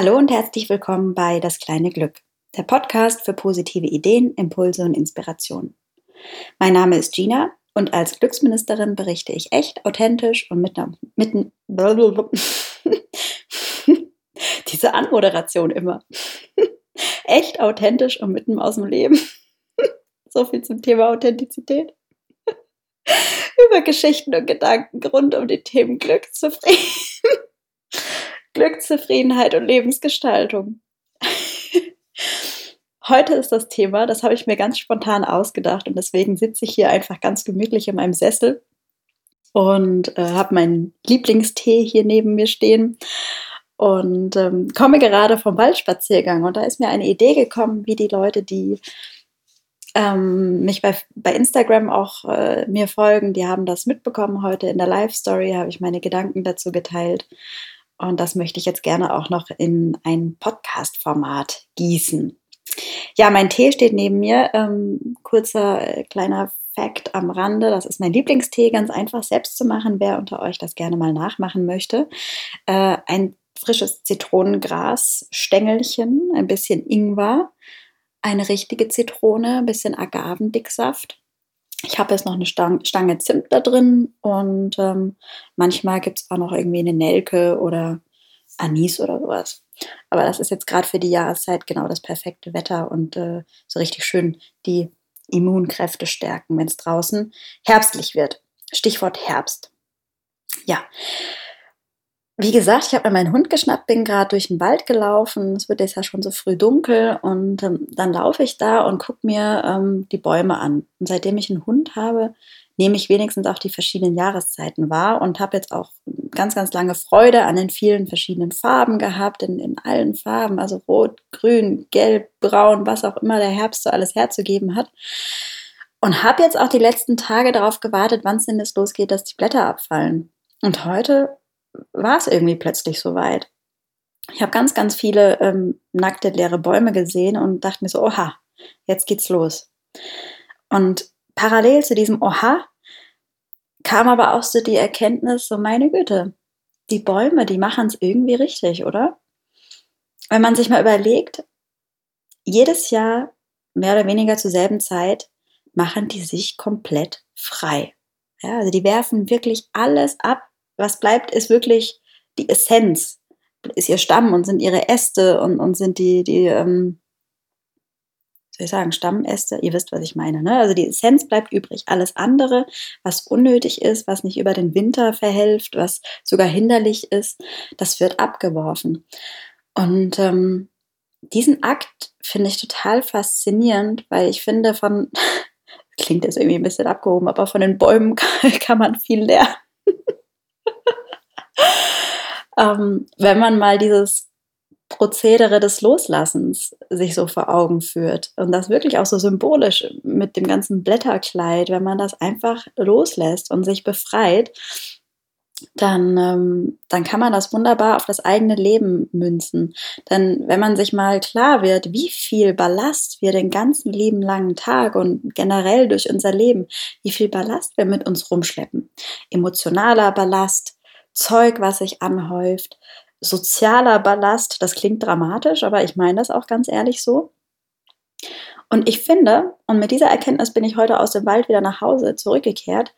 Hallo und herzlich willkommen bei Das kleine Glück, der Podcast für positive Ideen, Impulse und Inspiration. Mein Name ist Gina und als Glücksministerin berichte ich echt, authentisch und mitten, mitten diese Anmoderation immer. echt, authentisch und mitten aus dem Leben. so viel zum Thema Authentizität. Über Geschichten und Gedanken rund um die Themen Glück, Zufriedenheit Glück, Zufriedenheit und Lebensgestaltung. Heute ist das Thema, das habe ich mir ganz spontan ausgedacht und deswegen sitze ich hier einfach ganz gemütlich in meinem Sessel und äh, habe meinen Lieblingstee hier neben mir stehen und ähm, komme gerade vom Waldspaziergang und da ist mir eine Idee gekommen, wie die Leute, die ähm, mich bei, bei Instagram auch äh, mir folgen, die haben das mitbekommen. Heute in der Live-Story habe ich meine Gedanken dazu geteilt. Und das möchte ich jetzt gerne auch noch in ein Podcast-Format gießen. Ja, mein Tee steht neben mir. Ähm, kurzer äh, kleiner Fact am Rande. Das ist mein Lieblingstee, ganz einfach selbst zu machen, wer unter euch das gerne mal nachmachen möchte. Äh, ein frisches Zitronengras, Stängelchen, ein bisschen Ingwer, eine richtige Zitrone, ein bisschen Agavendicksaft, ich habe jetzt noch eine Stange Zimt da drin und ähm, manchmal gibt es auch noch irgendwie eine Nelke oder Anis oder sowas. Aber das ist jetzt gerade für die Jahreszeit genau das perfekte Wetter und äh, so richtig schön die Immunkräfte stärken, wenn es draußen herbstlich wird. Stichwort Herbst. Ja, wie gesagt, ich habe mir meinen Hund geschnappt, bin gerade durch den Wald gelaufen. Es wird jetzt ja schon so früh dunkel und ähm, dann laufe ich da und gucke mir ähm, die Bäume an. Und seitdem ich einen Hund habe, nehme ich wenigstens auch die verschiedenen Jahreszeiten wahr und habe jetzt auch ganz, ganz lange Freude an den vielen verschiedenen Farben gehabt, in, in allen Farben, also rot, grün, gelb, braun, was auch immer der Herbst so alles herzugeben hat. Und habe jetzt auch die letzten Tage darauf gewartet, wann es denn jetzt losgeht, dass die Blätter abfallen. Und heute war es irgendwie plötzlich soweit. Ich habe ganz, ganz viele ähm, nackte, leere Bäume gesehen und dachte mir so, oha, jetzt geht's los. Und parallel zu diesem Oha kam aber auch so die Erkenntnis, so meine Güte, die Bäume, die machen es irgendwie richtig, oder? Wenn man sich mal überlegt, jedes Jahr mehr oder weniger zur selben Zeit machen die sich komplett frei. Ja, also die werfen wirklich alles ab, was bleibt, ist wirklich die Essenz, ist ihr Stamm und sind ihre Äste und, und sind die, die ähm, soll ich sagen, Stammäste, ihr wisst, was ich meine. Ne? Also die Essenz bleibt übrig. Alles andere, was unnötig ist, was nicht über den Winter verhilft, was sogar hinderlich ist, das wird abgeworfen. Und ähm, diesen Akt finde ich total faszinierend, weil ich finde von, klingt jetzt irgendwie ein bisschen abgehoben, aber von den Bäumen kann man viel lernen ähm, wenn man mal dieses Prozedere des Loslassens sich so vor Augen führt und das wirklich auch so symbolisch mit dem ganzen Blätterkleid, wenn man das einfach loslässt und sich befreit, dann, ähm, dann kann man das wunderbar auf das eigene Leben münzen. Denn wenn man sich mal klar wird, wie viel Ballast wir den ganzen lieben langen Tag und generell durch unser Leben, wie viel Ballast wir mit uns rumschleppen, emotionaler Ballast, Zeug, was sich anhäuft, sozialer Ballast. Das klingt dramatisch, aber ich meine das auch ganz ehrlich so. Und ich finde, und mit dieser Erkenntnis bin ich heute aus dem Wald wieder nach Hause zurückgekehrt,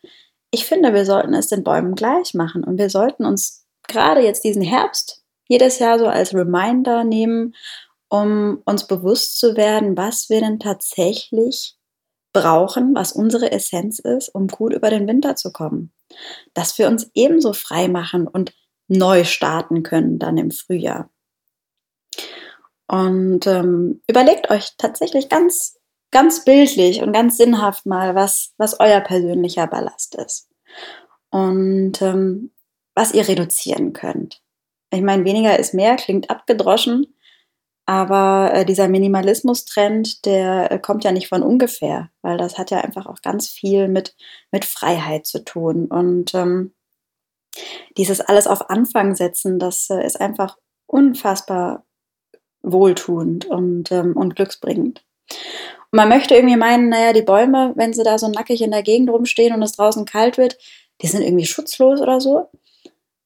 ich finde, wir sollten es den Bäumen gleich machen und wir sollten uns gerade jetzt diesen Herbst jedes Jahr so als Reminder nehmen, um uns bewusst zu werden, was wir denn tatsächlich brauchen, was unsere Essenz ist, um gut über den Winter zu kommen. Dass wir uns ebenso frei machen und neu starten können dann im Frühjahr. Und ähm, überlegt euch tatsächlich ganz, ganz bildlich und ganz sinnhaft mal, was, was euer persönlicher Ballast ist. Und ähm, was ihr reduzieren könnt. Ich meine, weniger ist mehr, klingt abgedroschen, aber äh, dieser Minimalismus-Trend, der äh, kommt ja nicht von ungefähr, weil das hat ja einfach auch ganz viel mit, mit Freiheit zu tun. Und ähm, dieses alles auf Anfang setzen, das äh, ist einfach unfassbar wohltuend und, ähm, und glücksbringend. Und man möchte irgendwie meinen, naja, die Bäume, wenn sie da so nackig in der Gegend rumstehen und es draußen kalt wird, die sind irgendwie schutzlos oder so.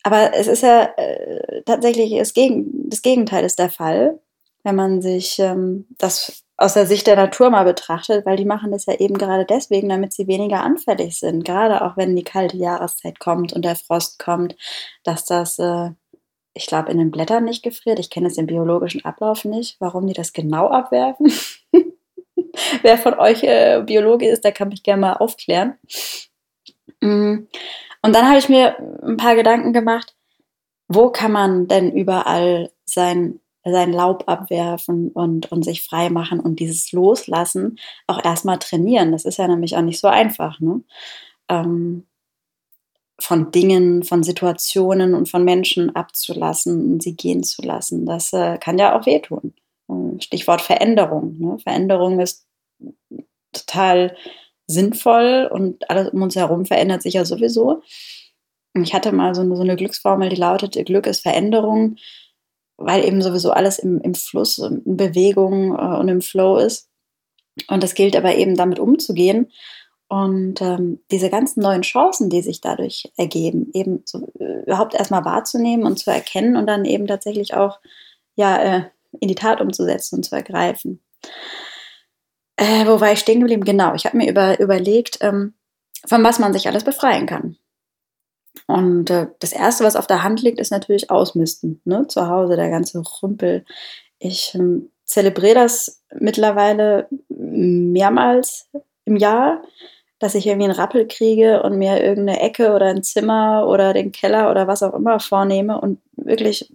aber es ist ja äh, tatsächlich das, Gegen das Gegenteil ist der Fall, wenn man sich ähm, das aus der Sicht der Natur mal betrachtet, weil die machen das ja eben gerade deswegen, damit sie weniger anfällig sind. Gerade auch wenn die kalte Jahreszeit kommt und der Frost kommt, dass das, äh, ich glaube, in den Blättern nicht gefriert. Ich kenne es im biologischen Ablauf nicht, warum die das genau abwerfen. Wer von euch äh, Biologe ist, der kann mich gerne mal aufklären. Mm. Und dann habe ich mir ein paar Gedanken gemacht, wo kann man denn überall sein sein Laub abwerfen und, und sich frei machen und dieses Loslassen auch erstmal trainieren. Das ist ja nämlich auch nicht so einfach. Ne? Ähm, von Dingen, von Situationen und von Menschen abzulassen und sie gehen zu lassen. Das äh, kann ja auch wehtun. Ähm, Stichwort Veränderung. Ne? Veränderung ist total sinnvoll und alles um uns herum verändert sich ja sowieso. Ich hatte mal so eine, so eine Glücksformel, die lautete, Glück ist Veränderung weil eben sowieso alles im, im Fluss in Bewegung äh, und im Flow ist. Und das gilt aber eben damit umzugehen und ähm, diese ganzen neuen Chancen, die sich dadurch ergeben, eben so, äh, überhaupt erstmal wahrzunehmen und zu erkennen und dann eben tatsächlich auch ja, äh, in die Tat umzusetzen und zu ergreifen. Äh, wo war ich stehen geblieben? Genau, ich habe mir über, überlegt, ähm, von was man sich alles befreien kann. Und äh, das Erste, was auf der Hand liegt, ist natürlich Ausmisten. Ne? Zu Hause, der ganze Rümpel. Ich ähm, zelebriere das mittlerweile mehrmals im Jahr, dass ich irgendwie einen Rappel kriege und mir irgendeine Ecke oder ein Zimmer oder den Keller oder was auch immer vornehme und wirklich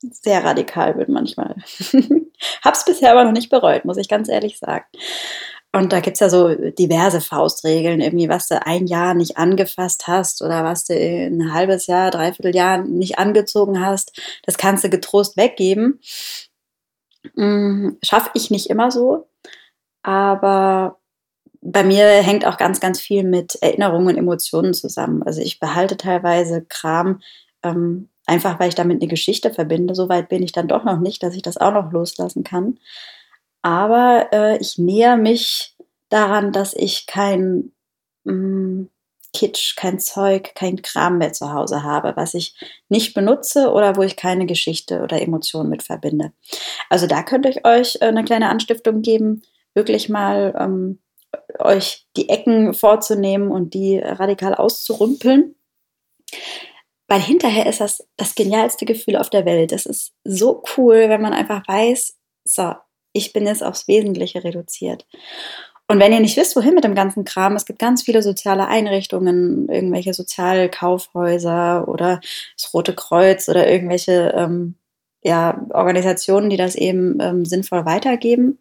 sehr radikal bin manchmal. Hab's bisher aber noch nicht bereut, muss ich ganz ehrlich sagen. Und da gibt es ja so diverse Faustregeln, irgendwie, was du ein Jahr nicht angefasst hast oder was du ein halbes Jahr, dreiviertel Jahr nicht angezogen hast. Das kannst du getrost weggeben. Hm, Schaffe ich nicht immer so. Aber bei mir hängt auch ganz, ganz viel mit Erinnerungen und Emotionen zusammen. Also ich behalte teilweise Kram, ähm, einfach weil ich damit eine Geschichte verbinde. Soweit bin ich dann doch noch nicht, dass ich das auch noch loslassen kann. Aber äh, ich näher mich daran, dass ich kein mh, hm, Kitsch, kein Zeug, kein Kram mehr zu Hause habe, was ich nicht benutze oder wo ich keine Geschichte oder Emotion mit verbinde. Also da könnte ich euch äh, eine kleine Anstiftung geben, wirklich mal ähm, euch die Ecken vorzunehmen und die radikal auszurümpeln. Weil hinterher ist das das genialste Gefühl auf der Welt. Es ist so cool, wenn man einfach weiß, so, ich bin jetzt aufs Wesentliche reduziert. Und wenn ihr nicht wisst, wohin mit dem ganzen Kram, es gibt ganz viele soziale Einrichtungen, irgendwelche Sozialkaufhäuser oder das Rote Kreuz oder irgendwelche ähm, ja, Organisationen, die das eben ähm, sinnvoll weitergeben.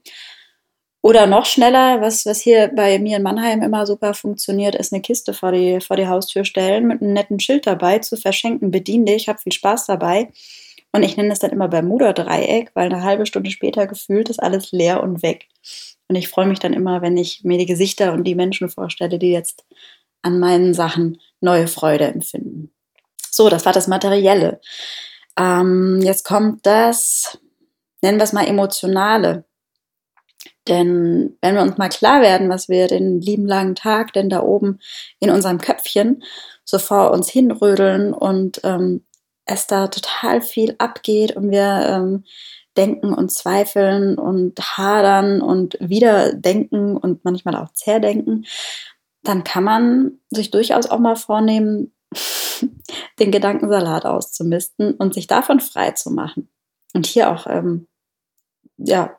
Oder noch schneller, was, was hier bei mir in Mannheim immer super funktioniert, ist eine Kiste vor die, vor die Haustür stellen mit einem netten Schild dabei zu verschenken. Bedien dich, hab viel Spaß dabei. Und ich nenne es dann immer Bermuda-Dreieck, weil eine halbe Stunde später gefühlt ist alles leer und weg. Und ich freue mich dann immer, wenn ich mir die Gesichter und die Menschen vorstelle, die jetzt an meinen Sachen neue Freude empfinden. So, das war das Materielle. Ähm, jetzt kommt das, nennen wir es mal Emotionale. Denn wenn wir uns mal klar werden, was wir den lieben langen Tag denn da oben in unserem Köpfchen so vor uns hinrödeln und ähm, es da total viel abgeht und wir ähm, denken und zweifeln und hadern und wieder denken und manchmal auch zerdenken, dann kann man sich durchaus auch mal vornehmen, den Gedankensalat auszumisten und sich davon frei zu machen. Und hier auch, ähm, ja,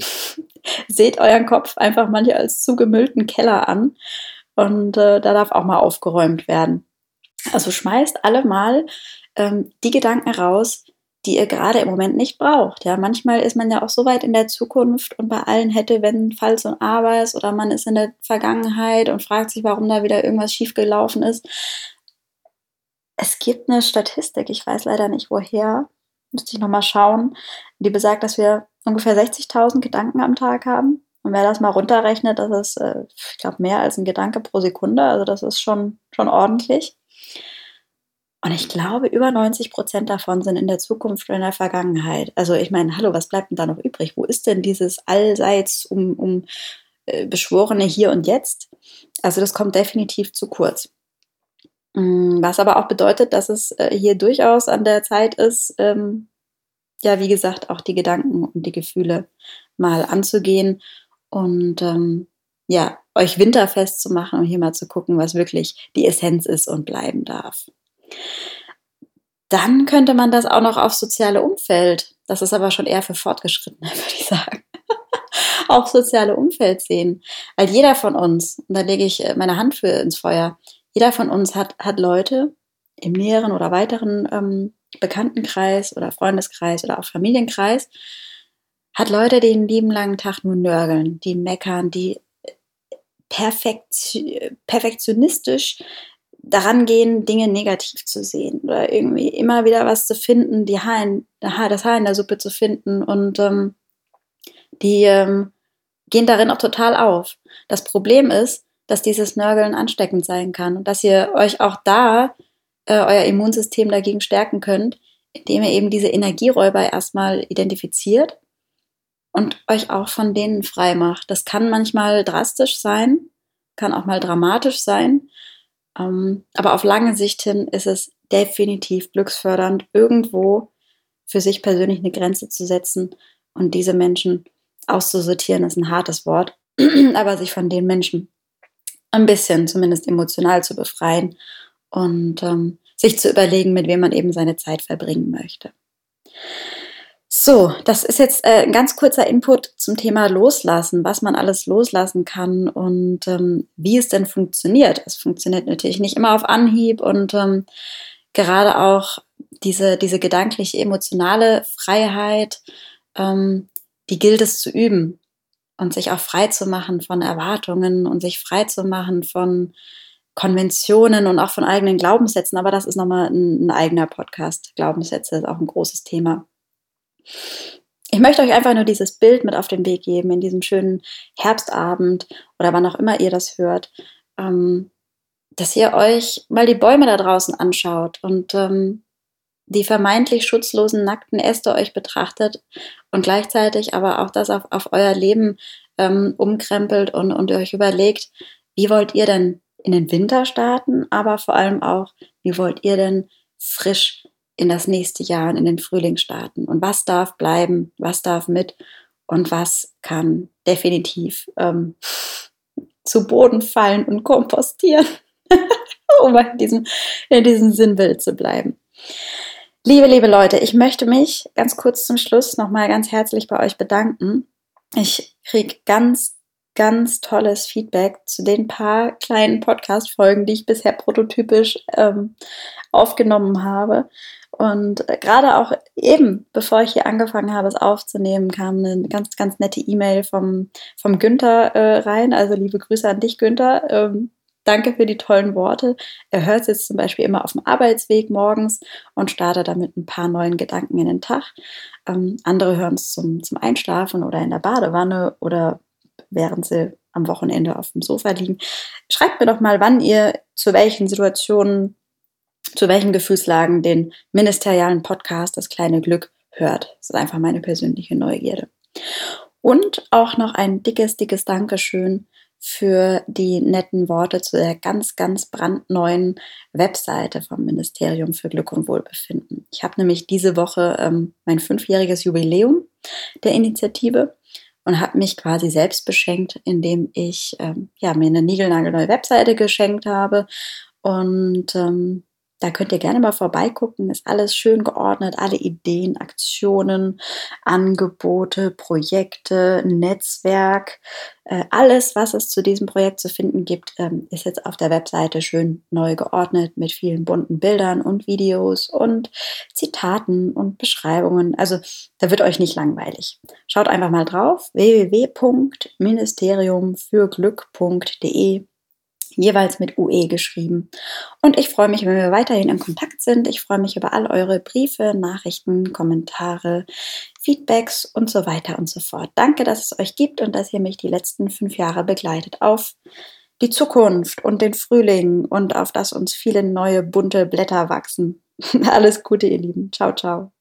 seht euren Kopf einfach manchmal als zugemüllten Keller an und äh, da darf auch mal aufgeräumt werden. Also schmeißt alle mal ähm, die Gedanken raus, die ihr gerade im Moment nicht braucht. Ja, manchmal ist man ja auch so weit in der Zukunft und bei allen hätte, wenn Falls und Abers oder man ist in der Vergangenheit und fragt sich, warum da wieder irgendwas schiefgelaufen ist. Es gibt eine Statistik, ich weiß leider nicht woher, müsste ich nochmal schauen, die besagt, dass wir ungefähr 60.000 Gedanken am Tag haben. Und wer das mal runterrechnet, das ist, äh, ich glaube, mehr als ein Gedanke pro Sekunde. Also das ist schon, schon ordentlich. Und ich glaube, über 90 Prozent davon sind in der Zukunft oder in der Vergangenheit. Also ich meine, hallo, was bleibt denn da noch übrig? Wo ist denn dieses allseits um, um äh, beschworene Hier und Jetzt? Also das kommt definitiv zu kurz. Mm, was aber auch bedeutet, dass es äh, hier durchaus an der Zeit ist, ähm, ja, wie gesagt, auch die Gedanken und die Gefühle mal anzugehen und ähm, ja, euch winterfest zu machen und hier mal zu gucken, was wirklich die Essenz ist und bleiben darf. Dann könnte man das auch noch auf soziale Umfeld, das ist aber schon eher für Fortgeschrittene, würde ich sagen, auf soziale Umfeld sehen. Weil jeder von uns, und da lege ich äh, meine Hand für ins Feuer, jeder von uns hat, hat Leute im näheren oder weiteren ähm, Bekanntenkreis oder Freundeskreis oder auch Familienkreis, hat Leute, die den lieben langen Tag nur nörgeln, die meckern, die perfekt, perfektionistisch daran gehen, Dinge negativ zu sehen oder irgendwie immer wieder was zu finden, die Haar in, das Haar in der Suppe zu finden und ähm, die ähm, gehen darin auch total auf. Das Problem ist, dass dieses Nörgeln ansteckend sein kann und dass ihr euch auch da äh, euer Immunsystem dagegen stärken könnt, indem ihr eben diese Energieräuber erstmal identifiziert und euch auch von denen frei macht. Das kann manchmal drastisch sein, kann auch mal dramatisch sein, aber auf lange Sicht hin ist es definitiv glücksfördernd, irgendwo für sich persönlich eine Grenze zu setzen und diese Menschen auszusortieren, ist ein hartes Wort, aber sich von den Menschen ein bisschen zumindest emotional zu befreien und ähm, sich zu überlegen, mit wem man eben seine Zeit verbringen möchte. So, das ist jetzt äh, ein ganz kurzer Input zum Thema Loslassen, was man alles loslassen kann und ähm, wie es denn funktioniert. Es funktioniert natürlich nicht immer auf Anhieb und ähm, gerade auch diese, diese gedankliche, emotionale Freiheit, ähm, die gilt es zu üben und sich auch frei zu machen von Erwartungen und sich frei zu machen von Konventionen und auch von eigenen Glaubenssätzen. Aber das ist nochmal ein, ein eigener Podcast. Glaubenssätze ist auch ein großes Thema. Ich möchte euch einfach nur dieses Bild mit auf den Weg geben in diesem schönen Herbstabend oder wann auch immer ihr das hört, ähm, dass ihr euch mal die Bäume da draußen anschaut und ähm, die vermeintlich schutzlosen, nackten Äste euch betrachtet und gleichzeitig aber auch das auf, auf euer Leben ähm, umkrempelt und, und euch überlegt, wie wollt ihr denn in den Winter starten, aber vor allem auch, wie wollt ihr denn frisch in das nächste Jahr und in den Frühling starten? Und was darf bleiben, was darf mit und was kann definitiv ähm, zu Boden fallen und kompostieren, um in diesem, in diesem Sinnbild zu bleiben. Liebe, liebe Leute, ich möchte mich ganz kurz zum Schluss nochmal ganz herzlich bei euch bedanken. Ich kriege ganz, ganz tolles Feedback zu den paar kleinen Podcast-Folgen, die ich bisher prototypisch ähm, aufgenommen habe. Und äh, gerade auch eben, bevor ich hier angefangen habe, es aufzunehmen, kam eine ganz, ganz nette E-Mail vom, vom Günther äh, rein. Also liebe Grüße an dich, Günther. Ähm, Danke für die tollen Worte. Er hört es jetzt zum Beispiel immer auf dem Arbeitsweg morgens und startet damit ein paar neuen Gedanken in den Tag. Ähm, andere hören es zum, zum Einschlafen oder in der Badewanne oder während sie am Wochenende auf dem Sofa liegen. Schreibt mir doch mal, wann ihr zu welchen Situationen, zu welchen Gefühlslagen den ministerialen Podcast Das kleine Glück hört. Das ist einfach meine persönliche Neugierde. Und auch noch ein dickes, dickes Dankeschön für die netten Worte zu der ganz, ganz brandneuen Webseite vom Ministerium für Glück und Wohlbefinden. Ich habe nämlich diese Woche ähm, mein fünfjähriges Jubiläum der Initiative und habe mich quasi selbst beschenkt, indem ich ähm, ja, mir eine niegelnagelneue Webseite geschenkt habe. Und ähm, da könnt ihr gerne mal vorbeigucken. Ist alles schön geordnet. Alle Ideen, Aktionen, Angebote, Projekte, Netzwerk. Äh, alles, was es zu diesem Projekt zu finden gibt, ähm, ist jetzt auf der Webseite schön neu geordnet mit vielen bunten Bildern und Videos und Zitaten und Beschreibungen. Also da wird euch nicht langweilig. Schaut einfach mal drauf. www.ministeriumfürglück.de jeweils mit UE geschrieben. Und ich freue mich, wenn wir weiterhin in Kontakt sind. Ich freue mich über all eure Briefe, Nachrichten, Kommentare, Feedbacks und so weiter und so fort. Danke, dass es euch gibt und dass ihr mich die letzten fünf Jahre begleitet auf die Zukunft und den Frühling und auf das uns viele neue bunte Blätter wachsen. Alles Gute, ihr Lieben. Ciao, ciao.